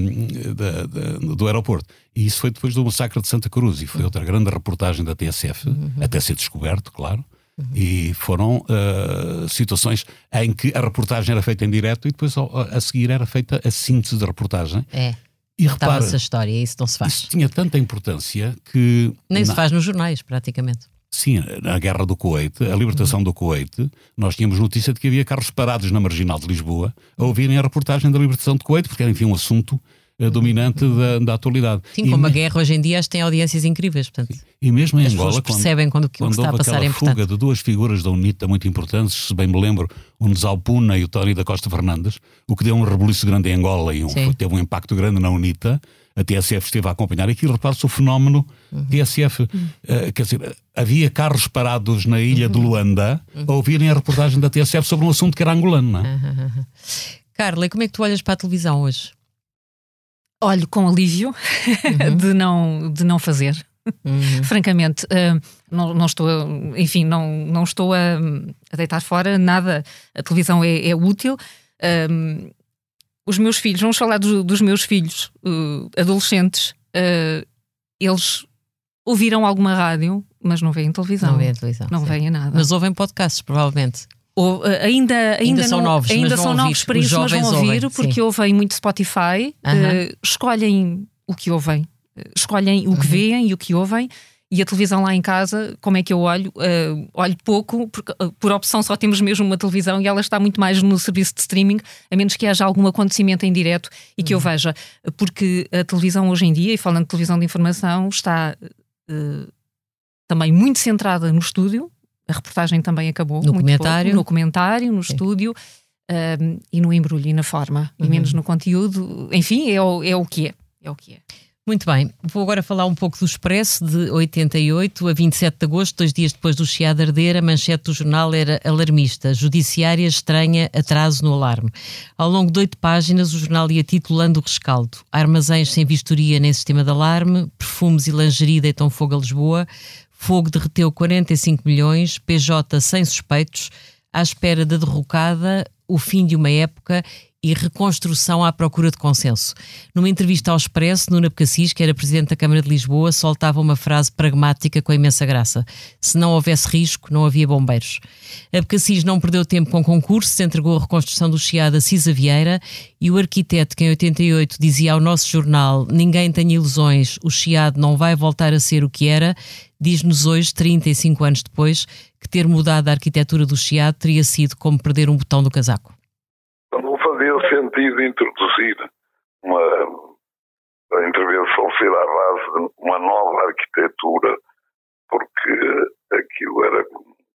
da, da, do aeroporto. E isso foi depois do massacre de Santa Cruz, e foi outra grande reportagem da TSF, uhum. até ser descoberto, claro. Uhum. E foram uh, situações em que a reportagem era feita em direto e depois a, seguir era feita a síntese da reportagem. É. E repara, essa história, isso não se faz. Isso tinha tanta importância que. Nem na... se faz nos jornais, praticamente. Sim, na guerra do Kuwait, a libertação uhum. do Kuwait, nós tínhamos notícia de que havia carros parados na marginal de Lisboa a ouvirem a reportagem da libertação do Kuwait, porque era, enfim, um assunto dominante da, da, atualidade. Sim, como e, a guerra hoje em dia as tem audiências incríveis. Portanto, e mesmo em as Angola, percebem quando, quando, quando está a passar aquela fuga de duas figuras da UNITA muito importantes, se bem me lembro, o Nzalpuna e o Tony da Costa Fernandes, o que deu um rebuliço grande em Angola e um, teve um impacto grande na UNITA. A TSF esteve a acompanhar aquilo, repare-se o fenómeno uhum. TSF. Uhum. Uh, quer dizer, havia carros parados na ilha uhum. de Luanda uhum. a ouvirem a reportagem da TSF sobre um assunto que era angolano. Não é? Carla, e como é que tu olhas para a televisão hoje? Olho com alívio uhum. de, não, de não fazer. Uhum. Francamente, uh, não, não, estou, enfim, não, não estou a, a, deitar fora nada. A televisão é, é útil. Uh, os meus filhos, vamos falar do, dos meus filhos uh, adolescentes, eles ouviram alguma rádio, mas não veem televisão. Não veem televisão. Não veem nada. Mas ouvem podcasts, provavelmente. Ou, uh, ainda, ainda, ainda, são não, novos, ainda são novos para isso, mas vão ouvir, ouvem, porque sim. ouvem muito Spotify, uh, escolhem o que ouvem, uh, escolhem o que uhum. veem e o que ouvem. E a televisão lá em casa, como é que eu olho? Uh, olho pouco, porque por opção só temos mesmo uma televisão e ela está muito mais no serviço de streaming, a menos que haja algum acontecimento em direto e que uhum. eu veja. Porque a televisão hoje em dia, e falando de televisão de informação, está também muito centrada no estúdio, a reportagem também acabou. No comentário. Pouco, no comentário, no Sim. estúdio um, e no embrulho e na forma, uhum. e menos no conteúdo. Enfim, é o, é o que é. É o que é. Muito bem, vou agora falar um pouco do Expresso de 88 a 27 de agosto, dois dias depois do Chiado arder, a manchete do jornal era alarmista. Judiciária estranha atraso no alarme. Ao longo de oito páginas, o jornal ia titulando o rescaldo. Armazéns sem vistoria nem sistema de alarme, perfumes e lingerie deitam fogo a Lisboa, Fogo derreteu 45 milhões, PJ sem suspeitos, à espera da derrocada, o fim de uma época e reconstrução à procura de consenso. Numa entrevista ao Expresso, Nuna Becassis, que era presidente da Câmara de Lisboa, soltava uma frase pragmática com imensa graça. Se não houvesse risco, não havia bombeiros. A Becassis não perdeu tempo com concurso, se entregou a reconstrução do Chiado a Cisa Vieira e o arquiteto que em 88 dizia ao nosso jornal ninguém tem ilusões, o Chiado não vai voltar a ser o que era, diz-nos hoje, 35 anos depois, que ter mudado a arquitetura do Chiado teria sido como perder um botão do casaco sentido introduzir uma a intervenção ser à base de uma nova arquitetura, porque aquilo era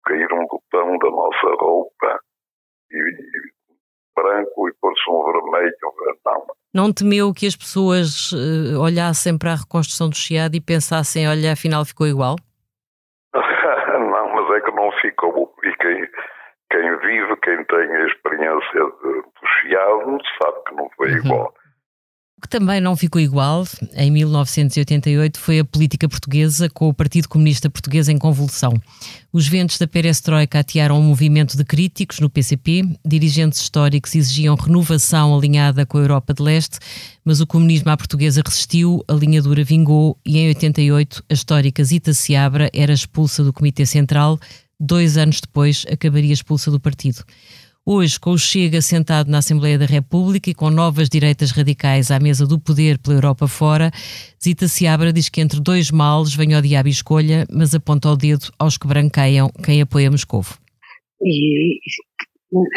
cair um botão da nossa roupa e, e branco e pôr-se um vermelho, não. Não temeu que as pessoas uh, olhassem para a reconstrução do Chiado e pensassem, olha, afinal ficou igual? não, mas é que não ficou. E quem, quem vive, quem tem a experiência do Chiado, sabe que não foi uhum. igual. O que também não ficou igual, em 1988, foi a política portuguesa com o Partido Comunista Português em convulsão. Os ventos da perestroika atearam um movimento de críticos no PCP, dirigentes históricos exigiam renovação alinhada com a Europa de Leste, mas o comunismo à portuguesa resistiu, a linha dura vingou e em 88 a histórica Zita Seabra era expulsa do Comitê Central, dois anos depois acabaria expulsa do partido. Hoje, com o Chega sentado na Assembleia da República e com novas direitas radicais à mesa do poder pela Europa fora, Zita Seabra diz que entre dois males vem o diabo e escolha, mas aponta o dedo aos que branqueiam quem apoia Moscovo. E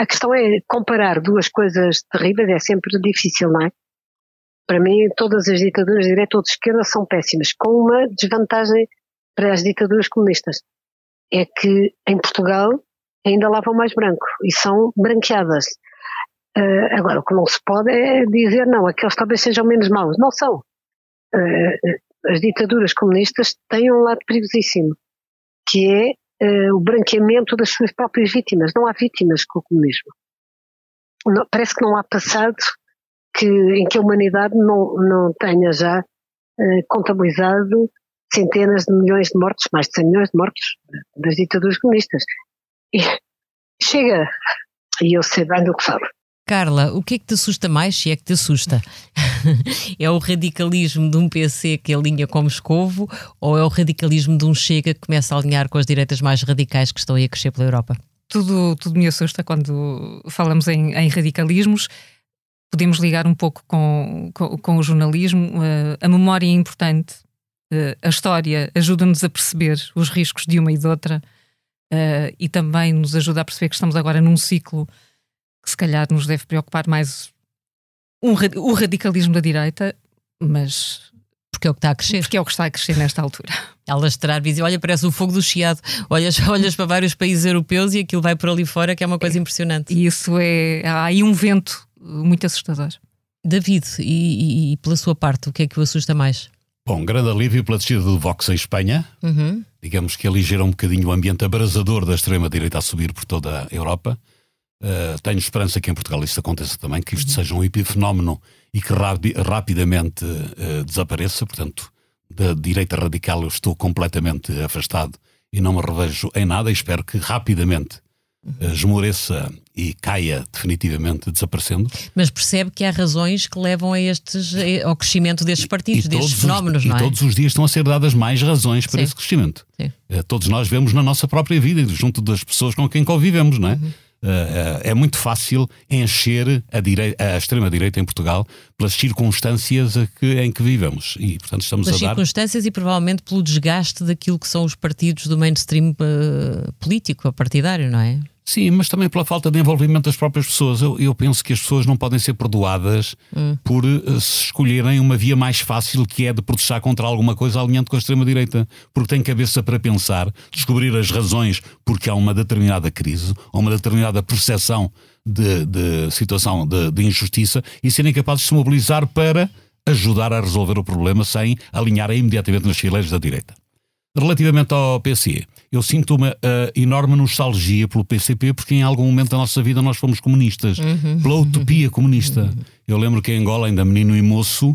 a questão é comparar duas coisas terríveis, é sempre difícil, não é? Para mim, todas as ditaduras de direita ou de esquerda são péssimas, com uma desvantagem para as ditaduras comunistas é que em Portugal ainda lavam mais branco e são branqueadas. Uh, agora, o que não se pode é dizer, não, aqueles talvez sejam menos maus. Não são. Uh, as ditaduras comunistas têm um lado perigosíssimo, que é o branqueamento das suas próprias vítimas. Não há vítimas com o comunismo. Não, parece que não há passado que, em que a humanidade não, não tenha já contabilizado centenas de milhões de mortos, mais de 100 milhões de mortos das ditaduras comunistas. E chega, e eu sei bem do que falo. Carla, o que é que te assusta mais, se é que te assusta? é o radicalismo de um PC que alinha com Moscovo ou é o radicalismo de um Chega que começa a alinhar com as direitas mais radicais que estão aí a crescer pela Europa? Tudo, tudo me assusta quando falamos em, em radicalismos. Podemos ligar um pouco com, com, com o jornalismo. Uh, a memória é importante, a história ajuda-nos a perceber os riscos de uma e de outra uh, e também nos ajuda a perceber que estamos agora num ciclo que se calhar nos deve preocupar mais um, o radicalismo da direita, mas porque é o que está a crescer. Porque é o que está a crescer nesta altura. Alastrar visível. Olha, parece o fogo do chiado. Olhas, olhas para vários países europeus e aquilo vai por ali fora, que é uma coisa é, impressionante. E isso é. Há aí um vento muito assustador. David, e, e, e, pela sua parte, o que é que o assusta mais? Bom, grande alívio pela descida do Vox em Espanha. Uhum. Digamos que aligera um bocadinho o ambiente abrasador da extrema-direita a subir por toda a Europa. Uh, tenho esperança que em Portugal isso aconteça também, que isto uhum. seja um epifenómeno e que rapi rapidamente uh, desapareça. Portanto, da direita radical eu estou completamente afastado e não me revejo em nada e espero que rapidamente esmoreça e caia definitivamente desaparecendo. Mas percebe que há razões que levam a estes, ao crescimento destes partidos, e, e destes fenómenos, os, não é? E todos os dias estão a ser dadas mais razões para Sim. esse crescimento. Sim. Eh, todos nós vemos na nossa própria vida, junto das pessoas com quem convivemos, não é? Uhum. Uh, é muito fácil encher a, direita, a extrema-direita em Portugal pelas circunstâncias que, em que vivemos. E, portanto, estamos pelas a dar... circunstâncias e provavelmente pelo desgaste daquilo que são os partidos do mainstream uh, político, partidário, não é? Sim, mas também pela falta de envolvimento das próprias pessoas. Eu, eu penso que as pessoas não podem ser perdoadas hum. por uh, escolherem uma via mais fácil que é de protestar contra alguma coisa alinhando com a extrema-direita. Porque têm cabeça para pensar, descobrir as razões porque há uma determinada crise ou uma determinada percepção de, de situação de, de injustiça e serem capazes de se mobilizar para ajudar a resolver o problema sem alinharem imediatamente nas fileiras da direita. Relativamente ao PC, eu sinto uma uh, enorme nostalgia pelo PCP porque em algum momento da nossa vida nós fomos comunistas, uhum. pela utopia comunista. Uhum. Eu lembro que em Angola, ainda menino e moço,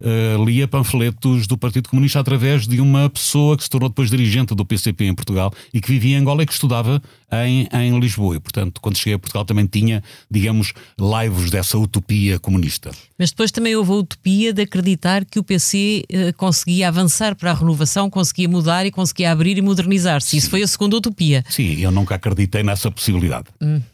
uh, lia panfletos do Partido Comunista através de uma pessoa que se tornou depois dirigente do PCP em Portugal e que vivia em Angola e que estudava em, em Lisboa. E, portanto, quando cheguei a Portugal também tinha, digamos, lives dessa utopia comunista. Mas depois também houve a utopia de acreditar que o PC eh, conseguia avançar para a renovação, conseguia mudar e conseguia abrir e modernizar-se. Isso foi a segunda utopia. Sim, eu nunca acreditei nessa possibilidade.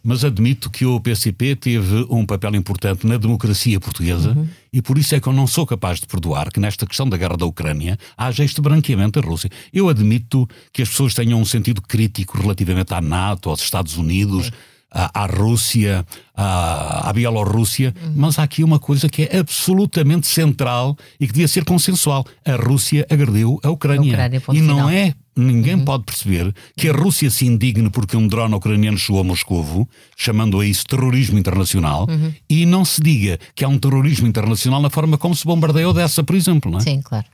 Mas admito que o PCP teve um papel importante na democracia portuguesa e por isso é que eu não sou capaz de perdoar que nesta questão da guerra da Ucrânia haja este branqueamento da Rússia. Eu admito que as pessoas tenham um sentido crítico relativamente à NATO, aos Estados Unidos. À, à Rússia, à, à Bielorrússia, mas há aqui uma coisa que é absolutamente central e que devia ser consensual. A Rússia agrediu a Ucrânia. A Ucrânia, e não final. é Ninguém pode perceber que a Rússia se indigne porque um drone ucraniano chegou a Moscovo, chamando a isso terrorismo internacional, e não se diga que há um terrorismo internacional na forma como se bombardeia Odessa, por exemplo. Não é? Sim, claro.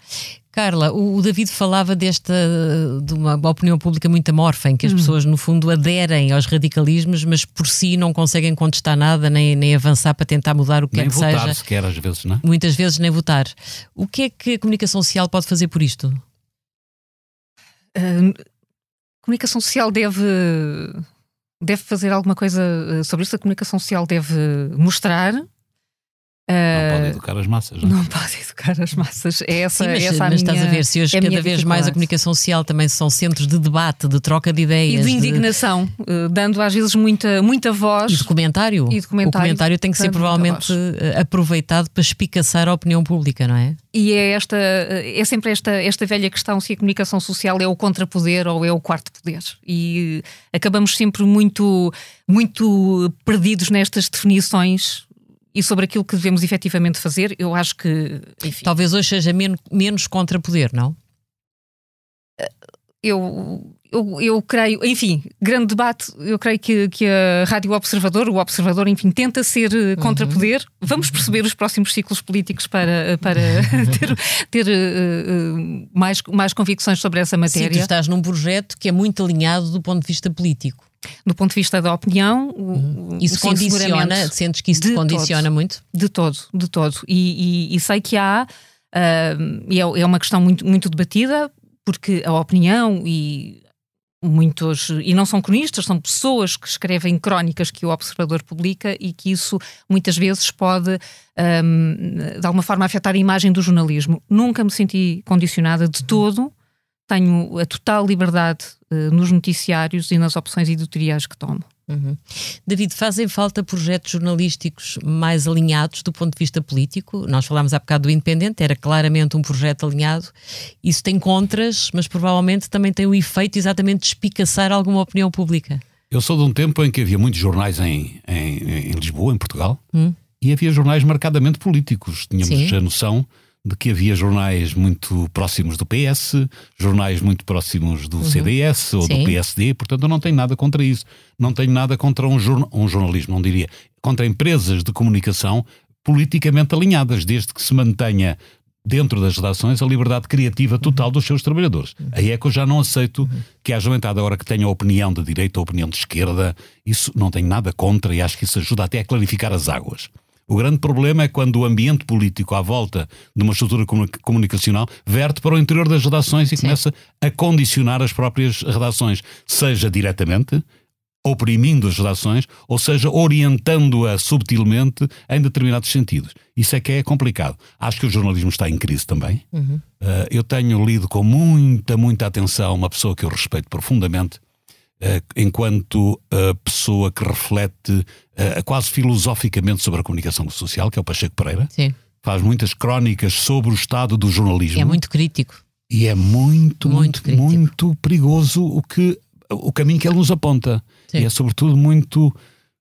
Carla, o o David falava desta de uma opinião pública muito amorfa, em que as pessoas, no fundo, aderem aos radicalismos, mas por si não conseguem contestar nada, nem, nem avançar para tentar mudar o que Nem quer que votar seja. sequer às vezes, não é? Muitas vezes nem votar. O que é que a comunicação social pode fazer por isto? Uh, comunicação social deve, deve fazer alguma coisa uh, sobre isso. A comunicação social deve mostrar. Não pode educar as massas. Não? é? não pode educar as massas. É essa, Sim, mas, essa a mas minha, estás a ver, se hoje é cada minha vez mais a comunicação social também são centros de debate, de troca de E ideias. de indignação, uh, dando às vezes muita, muita voz. E de comentário. E de comentário, O comentário tem que ser provavelmente eh, aproveitado para espicaçar a opinião pública, não é? E é, esta, é sempre esta, esta velha questão se a comunicação social é o contrapoder ou é o quarto poder. E eh, acabamos sempre muito, muito perdidos nestas definições e sobre aquilo que devemos efetivamente fazer. Eu acho que, enfim, Talvez hoje seja men menos contrapoder, não? eu, eu, eu creio, enfim, grande debate. Eu creio que, que a Rádio Observador, o Observador, enfim, tenta ser eh, contrapoder. Vamos perceber os próximos ciclos políticos para, para ter, ter eh, mais, mais convicções sobre essa Sim, tu matéria. estás num projeto que é muito alinhado do ponto de vista político. Do ponto de vista da opinião, o- o- Isso sim, condiciona, sentes que isso te condiciona todo. muito? De todo, de todo. E, e- e sei que há, ah, e é, é uma questão muito, muito debatida, porque a opinião e muitos, e não são cronistas, são pessoas que escrevem crónicas que o Observador publica e que isso muitas vezes pode, ahm, de alguma forma, afetar a imagem do jornalismo. Nunca me senti condicionada de todo, tenho a total liberdade eh, nos noticiários e nas opções editoriais que tomo. David, fazem falta projetos jornalísticos mais alinhados do ponto de vista político? Nós falámos há bocado do Independente, era claramente um projeto alinhado. Isso tem contras, mas provavelmente também tem o efeito exatamente de espicaçar alguma opinião pública. Eu sou de um tempo em que havia muitos jornais em, em, em Lisboa, em Portugal, Hum. e havia jornais marcadamente políticos. Tínhamos Sim. a noção de que havia jornais muito próximos do PS, jornais muito próximos do CDS ou Uhum. Sim. do PSD, portanto eu não tenho nada contra isso. Não tenho nada contra um, jorna- um jornalismo, não diria, contra empresas de comunicação politicamente alinhadas, desde que se mantenha dentro das redações a liberdade criativa total dos seus trabalhadores. Aí é que eu já não aceito que haja entrada agora que tenha a opinião de direita ou opinião de esquerda. Isso não tenho nada contra e acho que isso ajuda até a clarificar as águas. O grande problema é quando o ambiente político à volta de uma estrutura comuni- comunicacional verte para o interior das redações e começa a condicionar as próprias redações, seja diretamente, oprimindo as redações, ou seja, orientando-a subtilmente em determinados sentidos. Isso é que é complicado. Acho que o jornalismo está em crise também. Uh, eu tenho lido com muita, muita atenção uma pessoa que eu respeito profundamente, enquanto uh, pessoa que reflete uh, quase filosoficamente sobre a comunicação social, que é o Pacheco Pereira. Sim. Faz muitas crónicas sobre o estado do jornalismo. É muito crítico. E é muito, Muito muito, muito perigoso o, que, o caminho que ele nos aponta. Sim. E é sobretudo muito.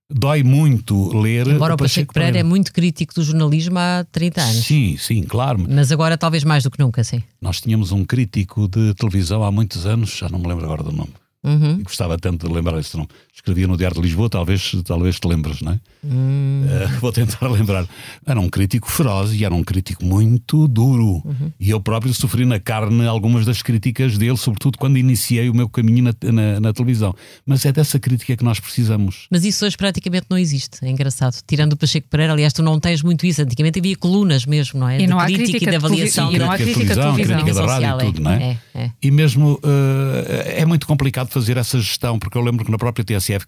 Dói muito ler. Embora o Pacheco Pereira é muito crítico do jornalismo há 30 anos. Sim, sim, claro. Mas agora talvez mais do que nunca, sim. Nós tínhamos um crítico de televisão há muitos anos, já não me lembro agora do nome. Uhum. E gostava tanto de lembrar esse nome. Escrevia no Diário de Lisboa, talvez, talvez te lembres, não é? Hum. Eh, vou tentar lembrar. Era um crítico feroz e era um crítico muito duro. Uhum. E eu próprio sofri na carne algumas das críticas dele, sobretudo quando iniciei o meu caminho na, na- na televisão. Mas é dessa crítica que nós precisamos. Mas isso hoje praticamente não existe, é engraçado. Tirando o Pacheco Pereira, aliás, tu não tens muito isso. Antigamente havia colunas mesmo, não é? E de não há crítica, crítica e de de avaliação. e não há Crítica de crítica de televisão, crítica da rádio e tudo, não é? É, é. E mesmo eh, é muito complicado fazer essa gestão, porque eu lembro que na própria TSF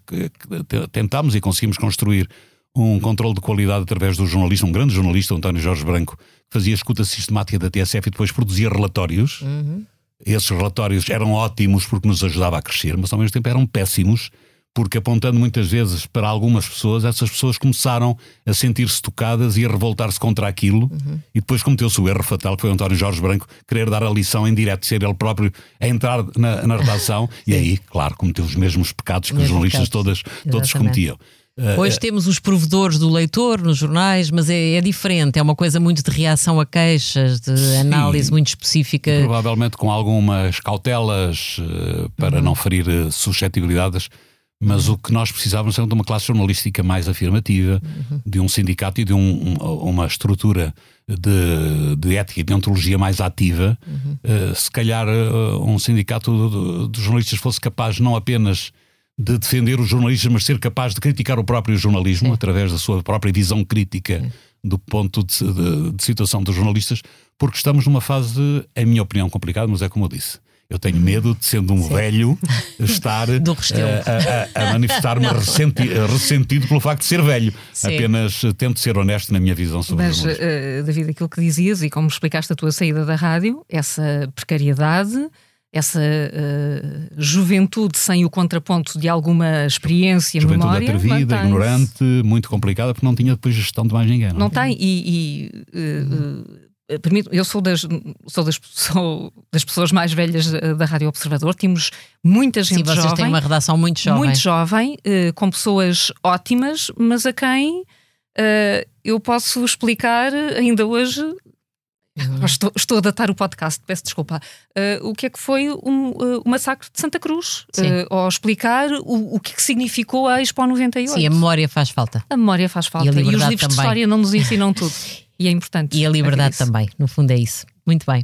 tentámos e conseguimos construir um controle de qualidade através do jornalista, um grande jornalista, António Jorge Branco, que fazia escuta sistemática da TSF e depois produzia relatórios. Uhum. Esses relatórios eram ótimos porque nos ajudava a crescer, mas ao mesmo tempo eram péssimos porque apontando muitas vezes para algumas pessoas, essas pessoas começaram a sentir-se tocadas e a revoltar-se contra aquilo, uhum. e depois cometeu-se o erro fatal, que foi o António Jorge Branco querer dar a lição em direto, ser ele próprio a entrar na, na redação, e aí, claro, cometeu os mesmos pecados que os jornalistas todas, todos cometiam. Hoje uh, temos os provedores do leitor nos jornais, mas é, é, diferente, é uma coisa muito de reação a queixas, de sim, análise muito específica. Provavelmente com algumas cautelas uh, para uhum. não ferir uh, suscetibilidades, mas o que nós precisávamos era de uma classe jornalística mais afirmativa, uhum. de um sindicato e de um, uma estrutura de, de ética e de ontologia mais ativa. Uhum. se calhar um sindicato de, de jornalistas fosse capaz não apenas de defender os jornalistas, mas ser capaz de criticar o próprio jornalismo Sim. através da sua própria visão crítica Sim. do ponto de, de, situação dos jornalistas, porque estamos numa fase, em minha opinião, complicada, mas é como eu disse. Eu tenho medo de, sendo um Sim. velho, estar a, a, a manifestar-me ressenti, ressentido pelo facto de ser velho. Sim. Apenas tento ser honesto na minha visão sobre Mas, uh, David, aquilo que dizias e como explicaste a tua saída da rádio, essa precariedade, essa uh, juventude sem o contraponto de alguma experiência, juventude memória. atrevida, ignorante, muito complicada, porque não tinha depois gestão de mais ninguém. Não, não tem, e, e uh, uh, eu sou das, sou, das, sou das pessoas mais velhas da Rádio Observador, tínhamos muita gente Sim, vocês jovem. têm uma redação muito jovem. Muito jovem, com pessoas ótimas, mas a quem eu posso explicar ainda hoje Uhum. Estou, estou, a datar o podcast, peço desculpa. O que é que foi um, o massacre de Santa Cruz? Uh, ou explicar o, o que, é que significou a Expo 98. Sim, a memória faz falta. A memória faz falta. E, e os livros também. de história não nos ensinam tudo. E é importante. E a liberdade também, no fundo é isso. Muito bem.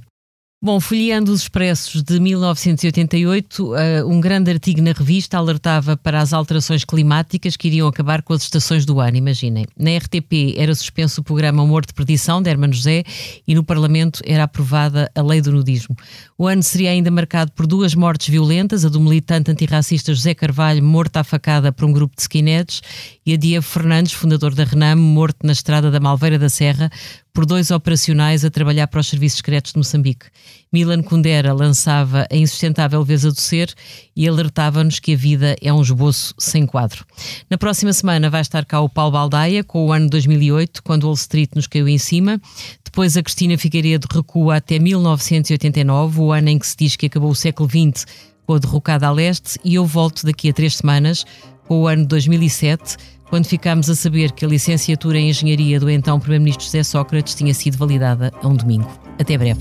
Bom, folheando os expressos de 1988, uh, eh, um grande artigo na revista alertava para as alterações climáticas que iriam acabar com as estações do ano, imaginem. Na RTP era suspenso o programa Amor de Perdição, de Hermano José, e no Parlamento era aprovada a lei do nudismo. O ano seria ainda marcado por duas mortes violentas, a do militante antirracista José Carvalho, morto à facada por um grupo de skinheads, e a Diego Fernandes, fundador da Renam, morto na estrada da Malveira da Serra, por dois operacionais a trabalhar para os serviços secretos de Moçambique. Milan Kundera lançava a insustentável leveza do ser e alertava-nos que a vida é um esboço sem quadro. Na próxima semana vai estar cá o Paulo Baldaia com o ano 2008, quando Wall Street nos caiu em cima. Depois a Cristina Figueiredo recua até 1989, o ano em que se diz que acabou o século XX com a derrocada a leste, e eu volto daqui a três semanas com o ano 2007 quando ficámos a saber que a licenciatura em Engenharia do então Primeiro-Ministro José Sócrates tinha sido validada a um domingo. Até breve.